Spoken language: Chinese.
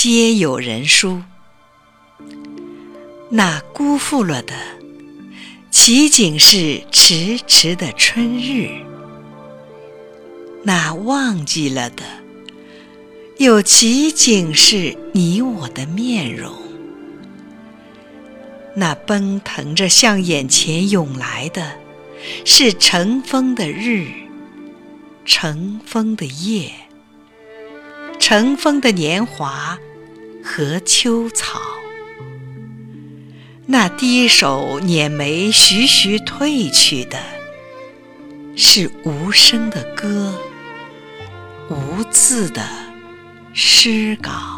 皆有人书。那辜负了的，岂仅是迟迟的春日？那忘记了的，又岂仅是你我的面容？那奔腾着向眼前涌来的，是乘风的日，乘风的夜，乘风的年华和秋草。那低首捻眉徐徐褪去的，是无声的歌，无字的诗稿。